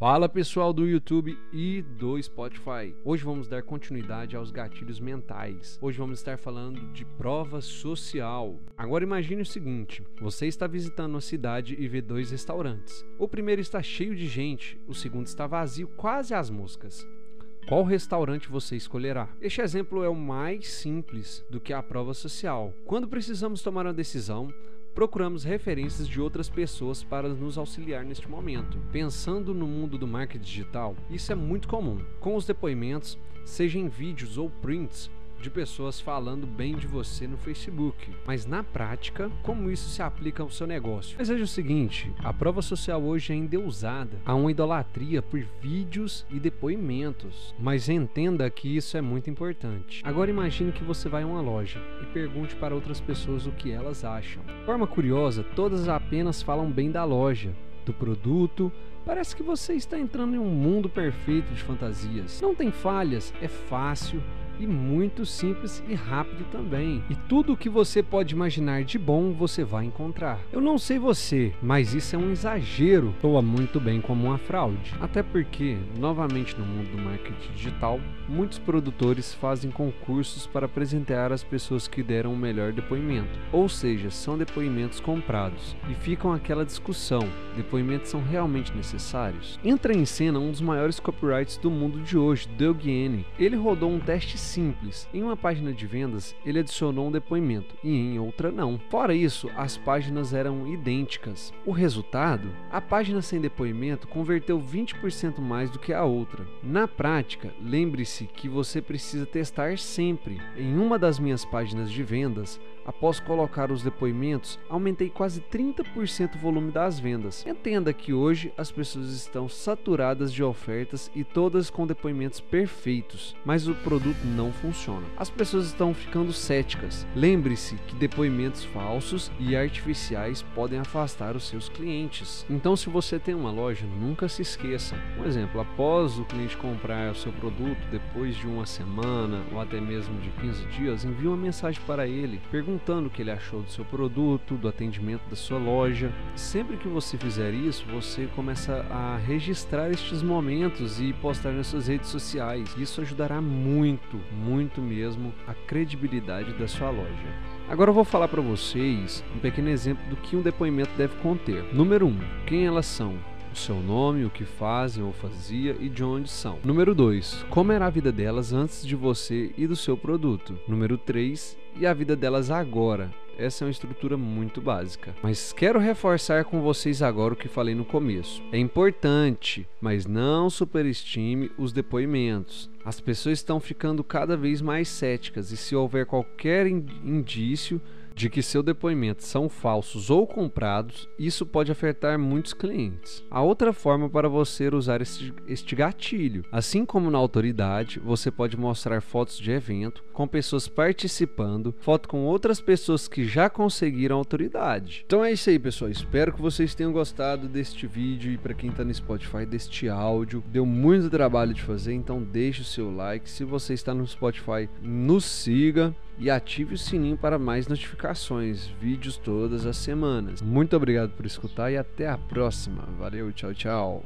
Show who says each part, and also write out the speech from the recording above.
Speaker 1: Fala pessoal do YouTube e do Spotify. Hoje vamos dar continuidade aos gatilhos mentais. Hoje vamos estar falando de prova social. Agora imagine o seguinte: você está visitando uma cidade e vê dois restaurantes. O primeiro está cheio de gente, o segundo está vazio, quase às moscas. Qual restaurante você escolherá? Este exemplo é o mais simples do que a prova social. Quando precisamos tomar uma decisão, procuramos referências de outras pessoas para nos auxiliar neste momento. Pensando no mundo do marketing digital, isso é muito comum. Com os depoimentos, seja em vídeos ou prints, de pessoas falando bem de você no Facebook. Mas na prática, como isso se aplica ao seu negócio? Mas veja o seguinte: a prova social hoje é endeusada. Há uma idolatria por vídeos e depoimentos. Mas entenda que isso é muito importante. Agora imagine que você vai a uma loja e pergunte para outras pessoas o que elas acham. De forma curiosa, todas apenas falam bem da loja, do produto, Parece que você está entrando em um mundo perfeito de fantasias. Não tem falhas, é fácil, e muito simples e rápido também. E tudo o que você pode imaginar de bom você vai encontrar. Eu não sei você, mas isso é um exagero. Soa muito bem como uma fraude. Até porque, novamente no mundo do marketing digital, muitos produtores fazem concursos para apresentar as pessoas que deram o melhor depoimento. Ou seja, são depoimentos comprados. E ficam aquela discussão: depoimentos são realmente necessários? Entra em cena um dos maiores copyrights do mundo de hoje, Doug. Ele rodou um teste simples. Em uma página de vendas, ele adicionou um depoimento e em outra não. Fora isso, as páginas eram idênticas. O resultado? A página sem depoimento converteu 20% mais do que a outra. Na prática, lembre-se que você precisa testar sempre. Em uma das minhas páginas de vendas, Após colocar os depoimentos, aumentei quase 30% o volume das vendas. Entenda que hoje as pessoas estão saturadas de ofertas e todas com depoimentos perfeitos, mas o produto não funciona. As pessoas estão ficando céticas. Lembre-se que depoimentos falsos e artificiais podem afastar os seus clientes. Então, se você tem uma loja, nunca se esqueça. Um exemplo, após o cliente comprar o seu produto, depois de uma semana ou até mesmo de 15 dias, envie uma mensagem para ele perguntando o que ele achou do seu produto, do atendimento da sua loja. Sempre que você fizer isso, você começa a registrar estes momentos e postar nas suas redes sociais. Isso ajudará muito, muito mesmo a credibilidade da sua loja. Agora eu vou falar para vocês um pequeno exemplo do que um depoimento deve conter. Número 1. Um, quem elas são? o seu nome, o que fazem ou fazia e de onde são. Número 2. Como era a vida delas antes de você e do seu produto. Número 3. E a vida delas agora. Essa é uma estrutura muito básica. Mas quero reforçar com vocês agora o que falei no começo. É importante, mas não superestime os depoimentos. As pessoas estão ficando cada vez mais céticas e se houver qualquer indício de que seu depoimento são falsos ou comprados, isso pode afetar muitos clientes. A outra forma para você usar este, este gatilho, assim como na autoridade, você pode mostrar fotos de evento com pessoas participando, foto com outras pessoas que já conseguiram autoridade. Então é isso aí, pessoal. Espero que vocês tenham gostado deste vídeo e para quem está no Spotify deste áudio. Deu muito trabalho de fazer, então deixe o seu like. Se você está no Spotify, nos siga e ative o sininho para mais notificações, vídeos todas as semanas. Muito obrigado por escutar e até a próxima. Valeu, tchau, tchau.